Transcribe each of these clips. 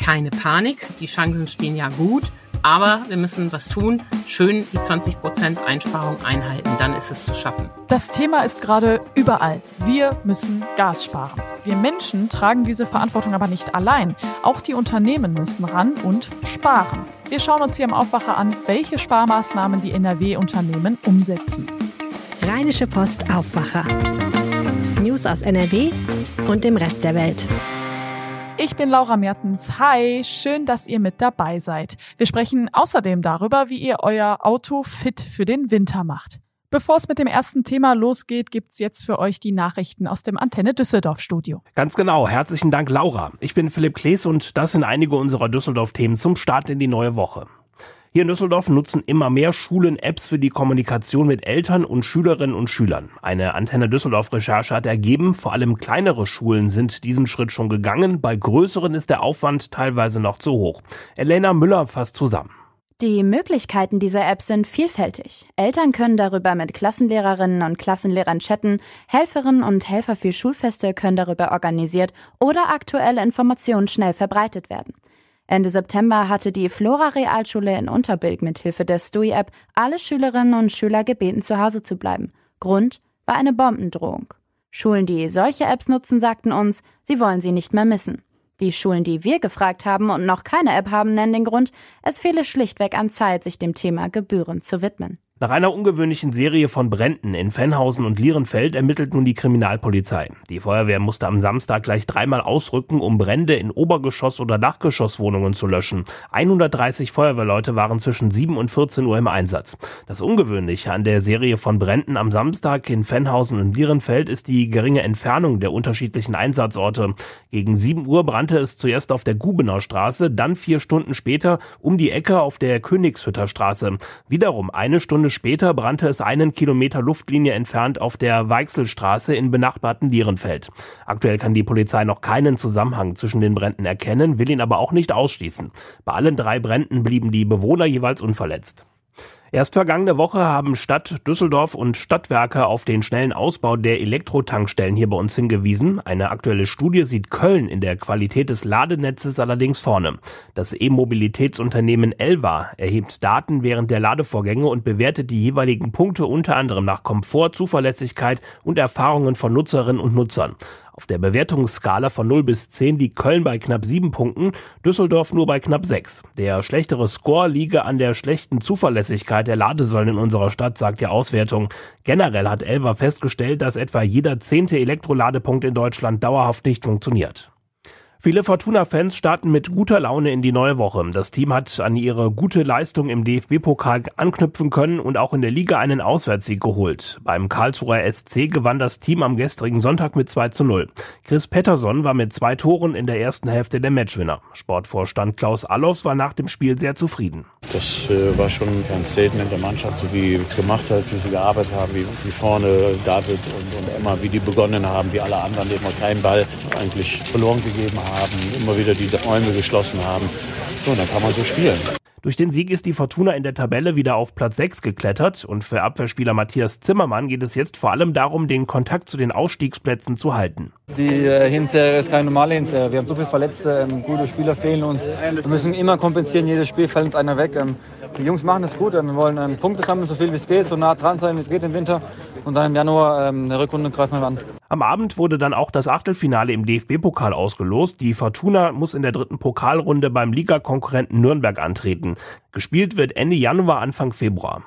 keine Panik. Die Chancen stehen ja gut. Aber wir müssen was tun, schön die 20% Einsparung einhalten, dann ist es zu schaffen. Das Thema ist gerade überall. Wir müssen Gas sparen. Wir Menschen tragen diese Verantwortung aber nicht allein. Auch die Unternehmen müssen ran und sparen. Wir schauen uns hier im Aufwacher an, welche Sparmaßnahmen die NRW-Unternehmen umsetzen. Rheinische Post Aufwacher. News aus NRW und dem Rest der Welt. Ich bin Laura Mertens. Hi, schön, dass ihr mit dabei seid. Wir sprechen außerdem darüber, wie ihr euer Auto fit für den Winter macht. Bevor es mit dem ersten Thema losgeht, gibt's jetzt für euch die Nachrichten aus dem Antenne Düsseldorf Studio. Ganz genau. Herzlichen Dank, Laura. Ich bin Philipp Klees und das sind einige unserer Düsseldorf-Themen zum Start in die neue Woche. Hier in Düsseldorf nutzen immer mehr Schulen Apps für die Kommunikation mit Eltern und Schülerinnen und Schülern. Eine Antenne Düsseldorf Recherche hat ergeben, vor allem kleinere Schulen sind diesen Schritt schon gegangen. Bei größeren ist der Aufwand teilweise noch zu hoch. Elena Müller fasst zusammen. Die Möglichkeiten dieser App sind vielfältig. Eltern können darüber mit Klassenlehrerinnen und Klassenlehrern chatten, Helferinnen und Helfer für Schulfeste können darüber organisiert oder aktuelle Informationen schnell verbreitet werden. Ende September hatte die Flora Realschule in Unterbilk mit Hilfe der STUI-App alle Schülerinnen und Schüler gebeten, zu Hause zu bleiben. Grund war eine Bombendrohung. Schulen, die solche Apps nutzen, sagten uns, sie wollen sie nicht mehr missen. Die Schulen, die wir gefragt haben und noch keine App haben, nennen den Grund, es fehle schlichtweg an Zeit, sich dem Thema gebührend zu widmen. Nach einer ungewöhnlichen Serie von Bränden in Fennhausen und Lierenfeld ermittelt nun die Kriminalpolizei. Die Feuerwehr musste am Samstag gleich dreimal ausrücken, um Brände in Obergeschoss- oder Dachgeschosswohnungen zu löschen. 130 Feuerwehrleute waren zwischen 7 und 14 Uhr im Einsatz. Das Ungewöhnliche an der Serie von Bränden am Samstag in Fennhausen und Lierenfeld ist die geringe Entfernung der unterschiedlichen Einsatzorte. Gegen 7 Uhr brannte es zuerst auf der Gubener Straße, dann vier Stunden später um die Ecke auf der Königshütter Straße. Wiederum eine Stunde später brannte es einen Kilometer Luftlinie entfernt auf der Weichselstraße in benachbarten Lierenfeld. Aktuell kann die Polizei noch keinen Zusammenhang zwischen den Bränden erkennen, will ihn aber auch nicht ausschließen. Bei allen drei Bränden blieben die Bewohner jeweils unverletzt. Erst vergangene Woche haben Stadt Düsseldorf und Stadtwerke auf den schnellen Ausbau der Elektrotankstellen hier bei uns hingewiesen. Eine aktuelle Studie sieht Köln in der Qualität des Ladenetzes allerdings vorne. Das E-Mobilitätsunternehmen Elva erhebt Daten während der Ladevorgänge und bewertet die jeweiligen Punkte unter anderem nach Komfort, Zuverlässigkeit und Erfahrungen von Nutzerinnen und Nutzern. Auf der Bewertungsskala von 0 bis 10 liegt Köln bei knapp 7 Punkten, Düsseldorf nur bei knapp 6. Der schlechtere Score liege an der schlechten Zuverlässigkeit der Ladesäulen in unserer Stadt, sagt die Auswertung. Generell hat Elva festgestellt, dass etwa jeder zehnte Elektroladepunkt in Deutschland dauerhaft nicht funktioniert. Viele Fortuna-Fans starten mit guter Laune in die neue Woche. Das Team hat an ihre gute Leistung im DFB-Pokal anknüpfen können und auch in der Liga einen Auswärtssieg geholt. Beim Karlsruher SC gewann das Team am gestrigen Sonntag mit 2 zu 0. Chris Pettersson war mit zwei Toren in der ersten Hälfte der Matchwinner. Sportvorstand Klaus Allofs war nach dem Spiel sehr zufrieden. Das äh, war schon ein Statement der Mannschaft, so wie es gemacht hat, wie sie gearbeitet haben, wie, wie vorne David und, und Emma, wie die begonnen haben, wie alle anderen, die immer keinen Ball eigentlich verloren gegeben haben haben, immer wieder die Räume geschlossen haben. So, dann kann man so spielen. Durch den Sieg ist die Fortuna in der Tabelle wieder auf Platz 6 geklettert und für Abwehrspieler Matthias Zimmermann geht es jetzt vor allem darum, den Kontakt zu den Ausstiegsplätzen zu halten. Die äh, Hinserie ist keine normale Hinserie. Wir haben so viele Verletzte, ähm, gute Spieler fehlen uns. Wir müssen immer kompensieren, jedes Spiel fällt uns einer weg. Die Jungs machen es gut. Wir wollen ähm, Punkte sammeln, so viel wie es geht, so nah dran sein, wie es geht im Winter. Und dann im Januar ähm, eine Rückrunde greifen wir an. Am Abend wurde dann auch das Achtelfinale im DFB-Pokal ausgelost. Die Fortuna muss in der dritten Pokalrunde beim Ligakonkurrenten Nürnberg antreten. Gespielt wird Ende Januar, Anfang Februar.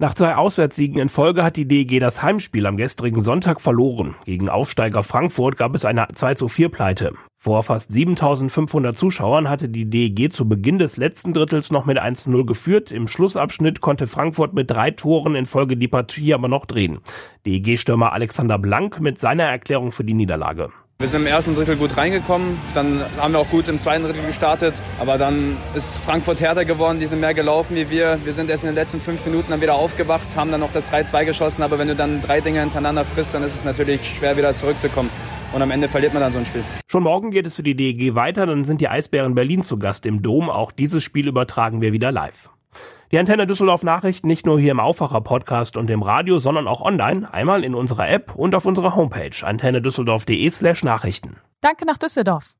Nach zwei Auswärtssiegen in Folge hat die DEG das Heimspiel am gestrigen Sonntag verloren. Gegen Aufsteiger Frankfurt gab es eine 2 zu 4 Pleite. Vor fast 7500 Zuschauern hatte die DEG zu Beginn des letzten Drittels noch mit 1 0 geführt. Im Schlussabschnitt konnte Frankfurt mit drei Toren in Folge die Partie aber noch drehen. DEG-Stürmer Alexander Blank mit seiner Erklärung für die Niederlage. Wir sind im ersten Drittel gut reingekommen, dann haben wir auch gut im zweiten Drittel gestartet, aber dann ist Frankfurt härter geworden, die sind mehr gelaufen wie wir. Wir sind erst in den letzten fünf Minuten dann wieder aufgewacht, haben dann noch das 3-2 geschossen, aber wenn du dann drei Dinge hintereinander frisst, dann ist es natürlich schwer wieder zurückzukommen. Und am Ende verliert man dann so ein Spiel. Schon morgen geht es für die DEG weiter, dann sind die Eisbären Berlin zu Gast im Dom. Auch dieses Spiel übertragen wir wieder live. Die Antenne Düsseldorf Nachrichten nicht nur hier im Aufwacher Podcast und im Radio, sondern auch online, einmal in unserer App und auf unserer Homepage antennedüsseldorf.de slash Nachrichten. Danke nach Düsseldorf.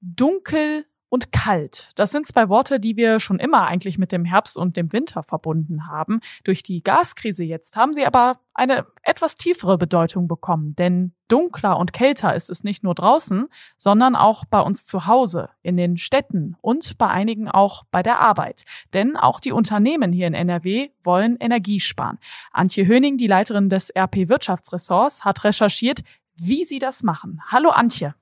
Dunkel und kalt. Das sind zwei Worte, die wir schon immer eigentlich mit dem Herbst und dem Winter verbunden haben. Durch die Gaskrise jetzt haben sie aber eine etwas tiefere Bedeutung bekommen, denn dunkler und kälter ist es nicht nur draußen, sondern auch bei uns zu Hause, in den Städten und bei einigen auch bei der Arbeit. Denn auch die Unternehmen hier in NRW wollen Energie sparen. Antje Höning, die Leiterin des RP Wirtschaftsressorts, hat recherchiert, wie sie das machen. Hallo Antje.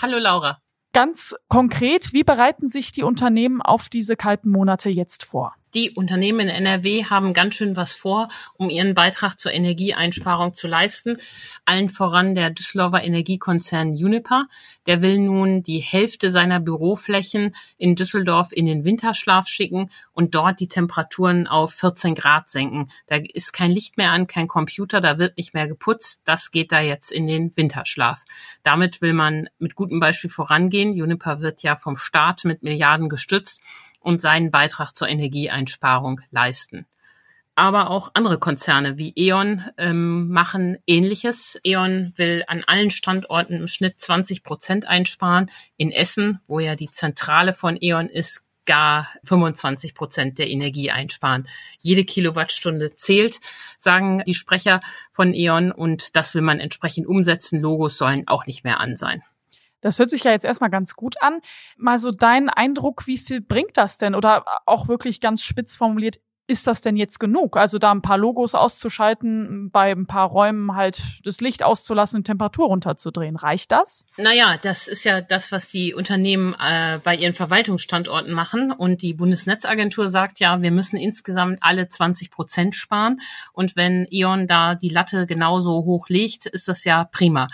Hallo Laura. Ganz konkret, wie bereiten sich die Unternehmen auf diese kalten Monate jetzt vor? Die Unternehmen in NRW haben ganz schön was vor, um ihren Beitrag zur Energieeinsparung zu leisten. Allen voran der Düsseldorfer Energiekonzern Uniper. Der will nun die Hälfte seiner Büroflächen in Düsseldorf in den Winterschlaf schicken und dort die Temperaturen auf 14 Grad senken. Da ist kein Licht mehr an, kein Computer, da wird nicht mehr geputzt. Das geht da jetzt in den Winterschlaf. Damit will man mit gutem Beispiel vorangehen. Uniper wird ja vom Staat mit Milliarden gestützt und seinen Beitrag zur Energieeinsparung leisten. Aber auch andere Konzerne wie E.ON ähm, machen Ähnliches. E.ON will an allen Standorten im Schnitt 20 Prozent einsparen. In Essen, wo ja die Zentrale von E.ON ist, gar 25 Prozent der Energie einsparen. Jede Kilowattstunde zählt, sagen die Sprecher von E.ON, und das will man entsprechend umsetzen. Logos sollen auch nicht mehr an sein. Das hört sich ja jetzt erstmal ganz gut an. Mal so dein Eindruck, wie viel bringt das denn? Oder auch wirklich ganz spitz formuliert, ist das denn jetzt genug? Also da ein paar Logos auszuschalten, bei ein paar Räumen halt das Licht auszulassen und Temperatur runterzudrehen. Reicht das? Naja, das ist ja das, was die Unternehmen äh, bei ihren Verwaltungsstandorten machen. Und die Bundesnetzagentur sagt ja, wir müssen insgesamt alle 20 Prozent sparen. Und wenn E.ON da die Latte genauso hoch legt, ist das ja prima.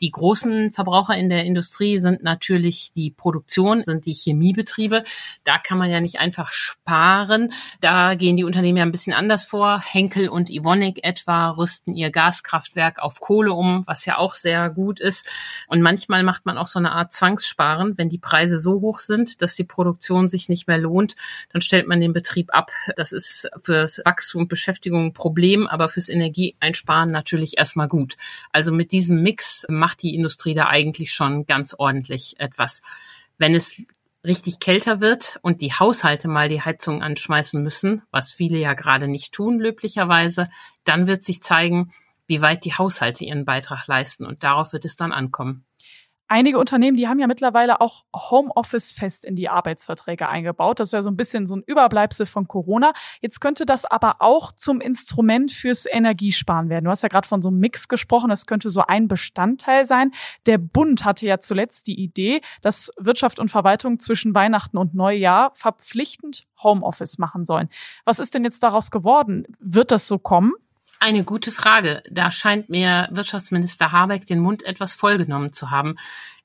Die großen Verbraucher in der Industrie sind natürlich die Produktion, sind die Chemiebetriebe. Da kann man ja nicht einfach sparen. Da gehen die Unternehmen ja ein bisschen anders vor. Henkel und Ivonik etwa rüsten ihr Gaskraftwerk auf Kohle um, was ja auch sehr gut ist. Und manchmal macht man auch so eine Art Zwangssparen. Wenn die Preise so hoch sind, dass die Produktion sich nicht mehr lohnt, dann stellt man den Betrieb ab. Das ist fürs Wachstum und Beschäftigung ein Problem, aber fürs Energieeinsparen natürlich erstmal gut. Also mit diesem Mix macht die Industrie da eigentlich schon ganz ordentlich etwas. Wenn es richtig kälter wird und die Haushalte mal die Heizung anschmeißen müssen, was viele ja gerade nicht tun, löblicherweise, dann wird sich zeigen, wie weit die Haushalte ihren Beitrag leisten und darauf wird es dann ankommen. Einige Unternehmen, die haben ja mittlerweile auch Homeoffice fest in die Arbeitsverträge eingebaut. Das ist ja so ein bisschen so ein Überbleibsel von Corona. Jetzt könnte das aber auch zum Instrument fürs Energiesparen werden. Du hast ja gerade von so einem Mix gesprochen. Das könnte so ein Bestandteil sein. Der Bund hatte ja zuletzt die Idee, dass Wirtschaft und Verwaltung zwischen Weihnachten und Neujahr verpflichtend Homeoffice machen sollen. Was ist denn jetzt daraus geworden? Wird das so kommen? Eine gute Frage. Da scheint mir Wirtschaftsminister Habeck den Mund etwas vollgenommen zu haben.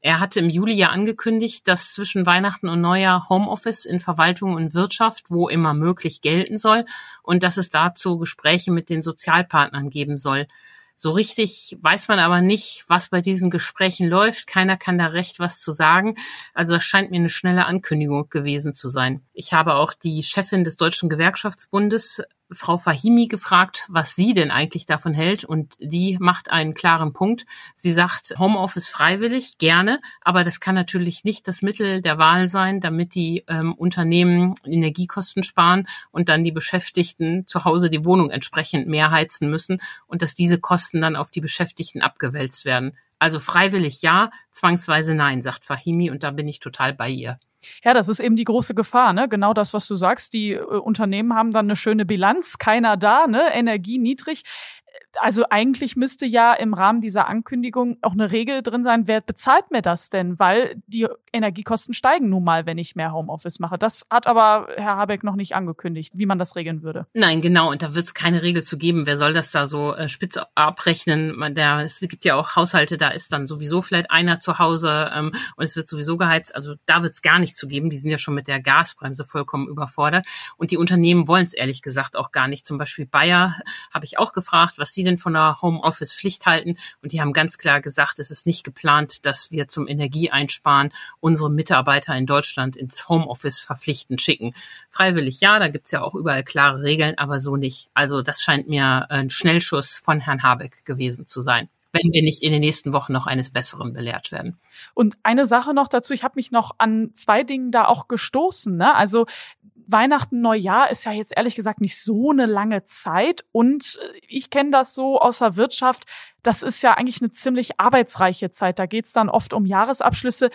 Er hatte im Juli ja angekündigt, dass zwischen Weihnachten und Neujahr Homeoffice in Verwaltung und Wirtschaft, wo immer möglich, gelten soll und dass es dazu Gespräche mit den Sozialpartnern geben soll. So richtig weiß man aber nicht, was bei diesen Gesprächen läuft. Keiner kann da recht was zu sagen. Also das scheint mir eine schnelle Ankündigung gewesen zu sein. Ich habe auch die Chefin des Deutschen Gewerkschaftsbundes Frau Fahimi gefragt, was sie denn eigentlich davon hält. Und die macht einen klaren Punkt. Sie sagt, Homeoffice freiwillig, gerne, aber das kann natürlich nicht das Mittel der Wahl sein, damit die ähm, Unternehmen Energiekosten sparen und dann die Beschäftigten zu Hause die Wohnung entsprechend mehr heizen müssen und dass diese Kosten dann auf die Beschäftigten abgewälzt werden. Also freiwillig ja, zwangsweise nein, sagt Fahimi und da bin ich total bei ihr. Ja, das ist eben die große Gefahr, ne? Genau das, was du sagst. Die äh, Unternehmen haben dann eine schöne Bilanz, keiner da, ne? Energie niedrig also eigentlich müsste ja im Rahmen dieser Ankündigung auch eine Regel drin sein, wer bezahlt mir das denn? Weil die Energiekosten steigen nun mal, wenn ich mehr Homeoffice mache. Das hat aber Herr Habeck noch nicht angekündigt, wie man das regeln würde. Nein, genau. Und da wird es keine Regel zu geben. Wer soll das da so äh, spitz abrechnen? Man, der, es gibt ja auch Haushalte, da ist dann sowieso vielleicht einer zu Hause ähm, und es wird sowieso geheizt. Also da wird es gar nicht zu geben. Die sind ja schon mit der Gasbremse vollkommen überfordert. Und die Unternehmen wollen es ehrlich gesagt auch gar nicht. Zum Beispiel Bayer habe ich auch gefragt, was sie sie denn von der Homeoffice-Pflicht halten. Und die haben ganz klar gesagt, es ist nicht geplant, dass wir zum Energieeinsparen unsere Mitarbeiter in Deutschland ins Homeoffice verpflichten schicken. Freiwillig ja, da gibt's ja auch überall klare Regeln, aber so nicht. Also das scheint mir ein Schnellschuss von Herrn Habeck gewesen zu sein. wenn wir nicht in den nächsten Wochen noch eines Besseren belehrt werden. Und eine Sache noch dazu, ich habe mich noch an zwei Dingen da auch gestoßen. Ne? Also Weihnachten, Neujahr ist ja jetzt ehrlich gesagt nicht so eine lange Zeit. Und äh, ich kenne das so aus der Wirtschaft. Das ist ja eigentlich eine ziemlich arbeitsreiche Zeit. Da geht's dann oft um Jahresabschlüsse.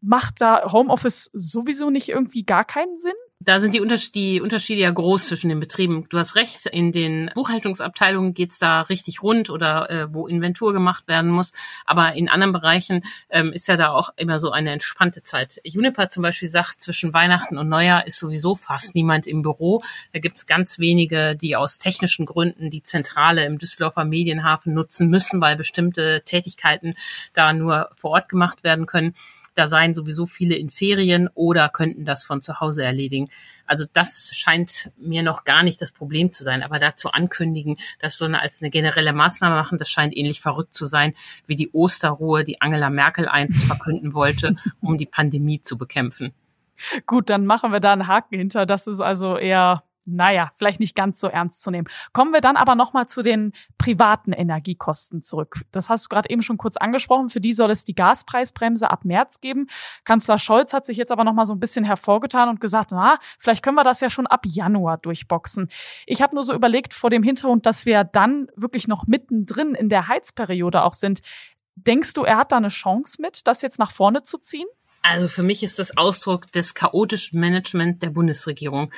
Macht da Homeoffice sowieso nicht irgendwie gar keinen Sinn? Da sind die, Unterschiede, die Unterschiede ja groß zwischen den Betrieben. Du hast recht, in den Buchhaltungsabteilungen geht's da richtig rund oder äh, wo Inventur gemacht werden muss. Aber in anderen Bereichen ähm, ist ja da auch immer so eine entspannte Zeit. Juniper zum Beispiel sagt, zwischen Weihnachten und Neujahr ist sowieso fast niemand im Büro. Da gibt's ganz wenige, die aus technischen Gründen die Zentrale im Düsseldorfer Medienhafen nutzen müssen, weil bestimmte Tätigkeiten da nur vor Ort gemacht werden können. Da seien sowieso viele in Ferien oder könnten das von zu Hause erledigen. Also das scheint mir noch gar nicht das Problem zu sein. Aber dazu ankündigen, das so eine, als eine generelle Maßnahme machen, das scheint ähnlich verrückt zu sein, wie die Osterruhe, die Angela Merkel einst verkünden wollte, um die Pandemie zu bekämpfen. Gut, dann machen wir da einen Haken hinter. Das ist also eher naja, vielleicht nicht ganz so ernst zu nehmen. Kommen wir dann aber nochmal zu den privaten Energiekosten zurück. Das hast du gerade eben schon kurz angesprochen. Für die soll es die Gaspreisbremse ab März geben. Kanzler Scholz hat sich jetzt aber nochmal so ein bisschen hervorgetan und gesagt, na, vielleicht können wir das ja schon ab Januar durchboxen. Ich habe nur so überlegt, vor dem Hintergrund, dass wir dann wirklich noch mittendrin in der Heizperiode auch sind. Denkst du, er hat da eine Chance mit, das jetzt nach vorne zu ziehen? Also für mich ist das Ausdruck des chaotischen Management der Bundesregierung.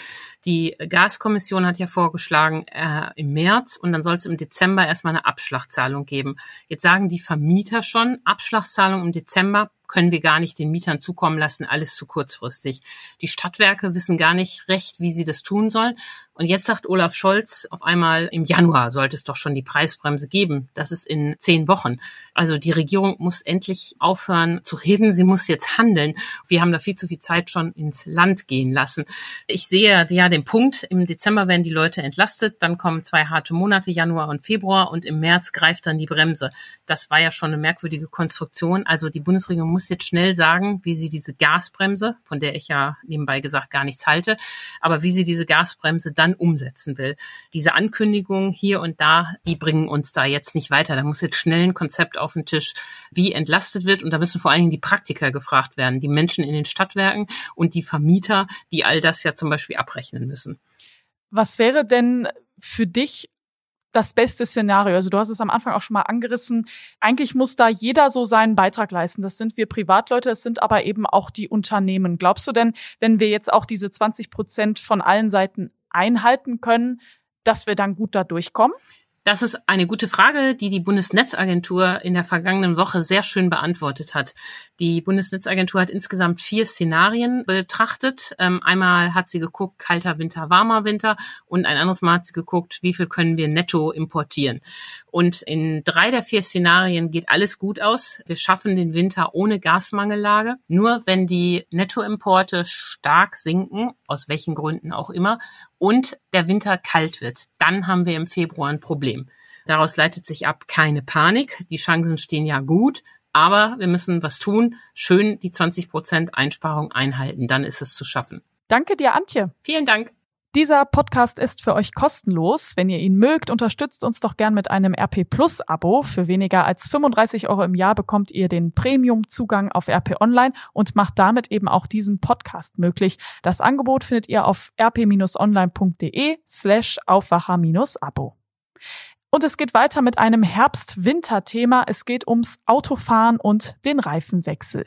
Die Gaskommission hat ja vorgeschlagen äh, im März und dann soll es im Dezember erstmal eine Abschlagzahlung geben. Jetzt sagen die Vermieter schon, Abschlagzahlung im Dezember können wir gar nicht den Mietern zukommen lassen, alles zu kurzfristig. Die Stadtwerke wissen gar nicht recht, wie sie das tun sollen. Und jetzt sagt Olaf Scholz auf einmal, im Januar sollte es doch schon die Preisbremse geben. Das ist in zehn Wochen. Also die Regierung muss endlich aufhören zu reden. Sie muss jetzt handeln. Wir haben da viel zu viel Zeit schon ins Land gehen lassen. Ich sehe ja den Punkt. Im Dezember werden die Leute entlastet. Dann kommen zwei harte Monate, Januar und Februar. Und im März greift dann die Bremse. Das war ja schon eine merkwürdige Konstruktion. Also die Bundesregierung muss jetzt schnell sagen, wie sie diese Gasbremse, von der ich ja nebenbei gesagt gar nichts halte, aber wie sie diese Gasbremse dann umsetzen will. Diese Ankündigungen hier und da, die bringen uns da jetzt nicht weiter. Da muss jetzt schnell ein Konzept auf den Tisch, wie entlastet wird. Und da müssen vor allen Dingen die Praktiker gefragt werden, die Menschen in den Stadtwerken und die Vermieter, die all das ja zum Beispiel abrechnen müssen. Was wäre denn für dich das beste Szenario. Also du hast es am Anfang auch schon mal angerissen. Eigentlich muss da jeder so seinen Beitrag leisten. Das sind wir Privatleute, es sind aber eben auch die Unternehmen. Glaubst du denn, wenn wir jetzt auch diese 20 Prozent von allen Seiten einhalten können, dass wir dann gut da durchkommen? Das ist eine gute Frage, die die Bundesnetzagentur in der vergangenen Woche sehr schön beantwortet hat. Die Bundesnetzagentur hat insgesamt vier Szenarien betrachtet. Ähm, einmal hat sie geguckt, kalter Winter, warmer Winter und ein anderes Mal hat sie geguckt, wie viel können wir netto importieren. Und in drei der vier Szenarien geht alles gut aus. Wir schaffen den Winter ohne Gasmangellage. Nur wenn die Nettoimporte stark sinken, aus welchen Gründen auch immer, und der Winter kalt wird, dann haben wir im Februar ein Problem. Daraus leitet sich ab keine Panik. Die Chancen stehen ja gut, aber wir müssen was tun. Schön die 20 Prozent Einsparung einhalten. Dann ist es zu schaffen. Danke dir, Antje. Vielen Dank. Dieser Podcast ist für euch kostenlos. Wenn ihr ihn mögt, unterstützt uns doch gern mit einem RP Plus Abo. Für weniger als 35 Euro im Jahr bekommt ihr den Premium Zugang auf RP Online und macht damit eben auch diesen Podcast möglich. Das Angebot findet ihr auf rp-online.de slash Aufwacher-Abo. Und es geht weiter mit einem Herbst-Winter-Thema. Es geht ums Autofahren und den Reifenwechsel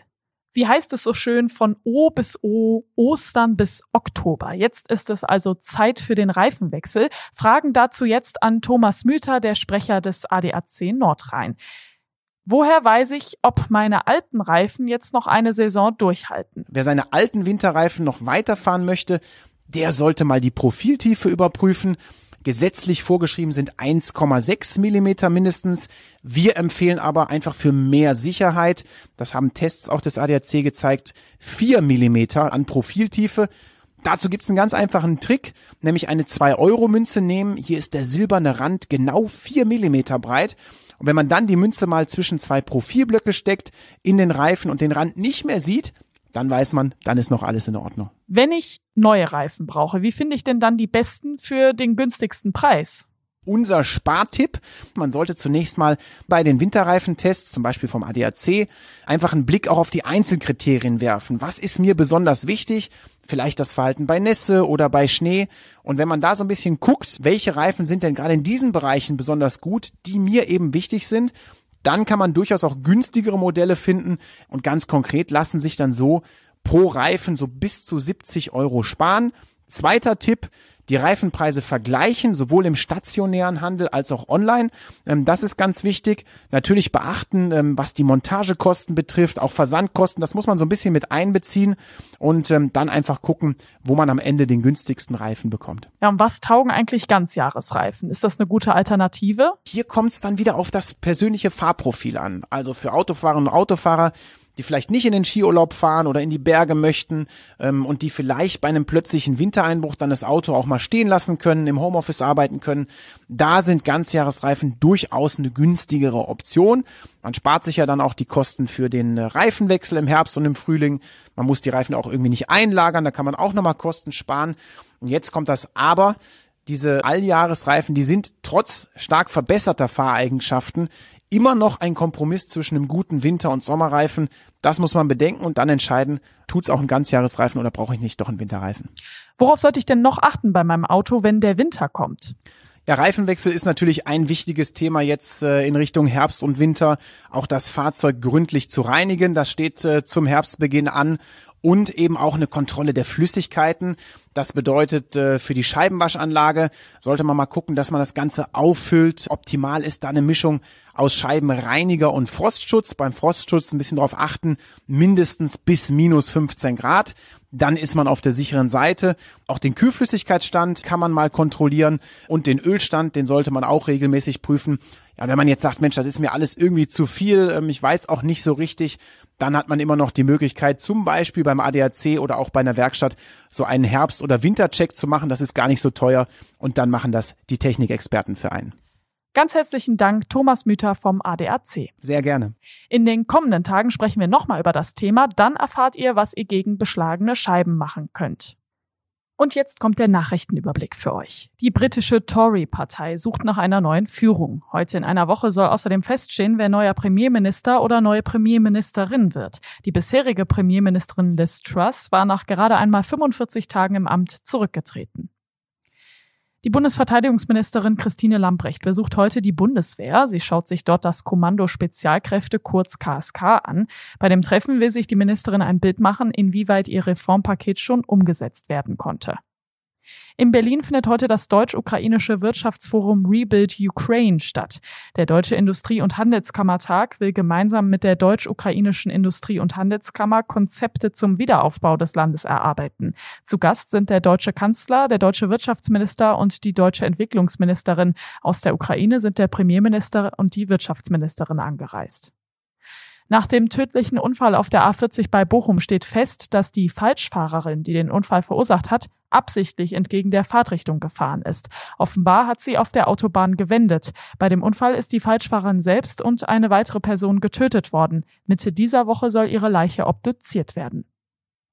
wie heißt es so schön, von O bis O, Ostern bis Oktober. Jetzt ist es also Zeit für den Reifenwechsel. Fragen dazu jetzt an Thomas Müther, der Sprecher des ADAC Nordrhein. Woher weiß ich, ob meine alten Reifen jetzt noch eine Saison durchhalten? Wer seine alten Winterreifen noch weiterfahren möchte, der sollte mal die Profiltiefe überprüfen Gesetzlich vorgeschrieben sind 1,6 Millimeter mindestens. Wir empfehlen aber einfach für mehr Sicherheit, das haben Tests auch des ADAC gezeigt, 4 Millimeter an Profiltiefe. Dazu gibt's einen ganz einfachen Trick, nämlich eine 2-Euro-Münze nehmen. Hier ist der silberne Rand genau 4 Millimeter breit. Und wenn man dann die Münze mal zwischen zwei Profilblöcke steckt, in den Reifen und den Rand nicht mehr sieht, dann weiß man, dann ist noch alles in Ordnung. Wenn ich neue Reifen brauche, wie finde ich denn dann die besten für den günstigsten Preis? unser Spartipp. Man sollte zunächst mal bei den Winterreifentests, zum Beispiel vom ADAC, einfach einen Blick auch auf die Einzelkriterien werfen. Was ist mir besonders wichtig? Vielleicht das Verhalten bei Nässe oder bei Schnee. Und wenn man da so ein bisschen guckt, welche Reifen sind denn gerade in diesen Bereichen besonders gut, die mir eben wichtig sind, dann kann man durchaus auch günstigere Modelle finden und ganz konkret lassen sich dann so pro Reifen so bis zu 70 Euro sparen. Zweiter Tipp, die Reifenpreise vergleichen, sowohl im stationären Handel als auch online. Ähm, das ist ganz wichtig. Natürlich beachten, ähm, was die Montagekosten betrifft, auch Versandkosten, das muss man so ein bisschen mit einbeziehen und ähm, dann einfach gucken, wo man am Ende den günstigsten Reifen bekommt. Ja, und was taugen eigentlich Ganzjahresreifen? Ist das eine gute Alternative? Hier kommt es dann wieder auf das persönliche Fahrprofil an. Also für Autofahrerinnen und Autofahrer die vielleicht nicht in den Skiurlaub fahren oder in die Berge möchten ähm, und die vielleicht bei einem plötzlichen Wintereinbruch dann das Auto auch mal stehen lassen können, im Homeoffice arbeiten können, da sind Ganzjahresreifen durchaus eine günstigere Option. Man spart sich ja dann auch die Kosten für den Reifenwechsel im Herbst und im Frühling. Man muss die Reifen auch irgendwie nicht einlagern, da kann man auch nochmal Kosten sparen. Und jetzt kommt das Aber, diese Alljahresreifen, die sind trotz stark verbesserter Fahreigenschaften immer noch ein Kompromiss zwischen einem guten Winter- und Sommerreifen. Das muss man bedenken und dann entscheiden, tut's auch ein Ganzjahresreifen oder brauche ich nicht doch einen Winterreifen. Worauf sollte ich denn noch achten bei meinem Auto, wenn der Winter kommt? Ja, Reifenwechsel ist natürlich ein wichtiges Thema jetzt äh, in Richtung Herbst und Winter. Auch das Fahrzeug gründlich zu reinigen, das steht äh, zum Herbstbeginn an und eben auch eine Kontrolle der Flüssigkeiten. Das bedeutet, äh, für die Scheibenwaschanlage sollte man mal gucken, dass man das Ganze auffüllt. Optimal ist da eine Mischung aus Scheibenreiniger und Frostschutz. Beim Frostschutz ein bisschen darauf achten, mindestens bis minus 15 Grad. Dann ist man auf der sicheren Seite. Auch den Kühlflüssigkeitsstand kann man mal kontrollieren und den Ölstand, den sollte man auch regelmäßig prüfen. Ja, wenn man jetzt sagt, Mensch, das ist mir alles irgendwie zu viel, ähm, ich weiß auch nicht so richtig, dann hat man immer noch die Möglichkeit, zum Beispiel beim ADAC oder auch bei einer Werkstatt so einen Herbst- oder Wintercheck zu machen. Das ist gar nicht so teuer und dann machen das die Technikexperten für einen. Ganz herzlichen Dank, Thomas Müther vom ADAC. Sehr gerne. In den kommenden Tagen sprechen wir nochmal über das Thema. Dann erfahrt ihr, was ihr gegen beschlagene Scheiben machen könnt. Und jetzt kommt der Nachrichtenüberblick für euch. Die britische Tory-Partei sucht nach einer neuen Führung. Heute in einer Woche soll außerdem feststehen, wer neuer Premierminister oder neue Premierministerin wird. Die bisherige Premierministerin Liz Truss war nach gerade einmal 45 Tagen im Amt zurückgetreten. Die Bundesverteidigungsministerin Christine Lambrecht besucht heute die Bundeswehr. Sie schaut sich dort das Kommando Spezialkräfte kurz KSK an. Bei dem Treffen will sich die Ministerin ein Bild machen, inwieweit ihr Reformpaket schon umgesetzt werden konnte. In Berlin findet heute das deutsch-ukrainische Wirtschaftsforum Rebuild Ukraine statt. Der Deutsche Industrie- und Handelskammertag will gemeinsam mit der deutsch-ukrainischen Industrie- und Handelskammer Konzepte zum Wiederaufbau des Landes erarbeiten. Zu Gast sind der deutsche Kanzler, der deutsche Wirtschaftsminister und die deutsche Entwicklungsministerin. Aus der Ukraine sind der Premierminister und die Wirtschaftsministerin angereist. Nach dem tödlichen Unfall auf der A40 bei Bochum steht fest, dass die Falschfahrerin, die den Unfall verursacht hat, absichtlich entgegen der Fahrtrichtung gefahren ist. Offenbar hat sie auf der Autobahn gewendet. Bei dem Unfall ist die Falschfahrerin selbst und eine weitere Person getötet worden. Mitte dieser Woche soll ihre Leiche obduziert werden.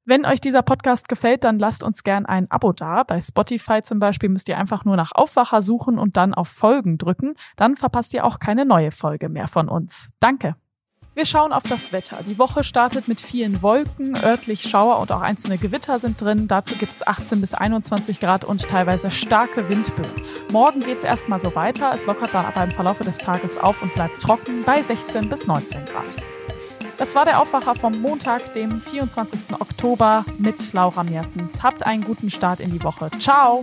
Wenn euch dieser Podcast gefällt, dann lasst uns gern ein Abo da. Bei Spotify zum Beispiel müsst ihr einfach nur nach Aufwacher suchen und dann auf Folgen drücken. Dann verpasst ihr auch keine neue Folge mehr von uns. Danke. Wir schauen auf das Wetter. Die Woche startet mit vielen Wolken, örtlich Schauer und auch einzelne Gewitter sind drin. Dazu gibt es 18 bis 21 Grad und teilweise starke Windböen. Morgen geht es erstmal so weiter. Es lockert dann aber im Verlauf des Tages auf und bleibt trocken bei 16 bis 19 Grad. Das war der Aufwacher vom Montag, dem 24. Oktober mit Laura Mertens. Habt einen guten Start in die Woche. Ciao!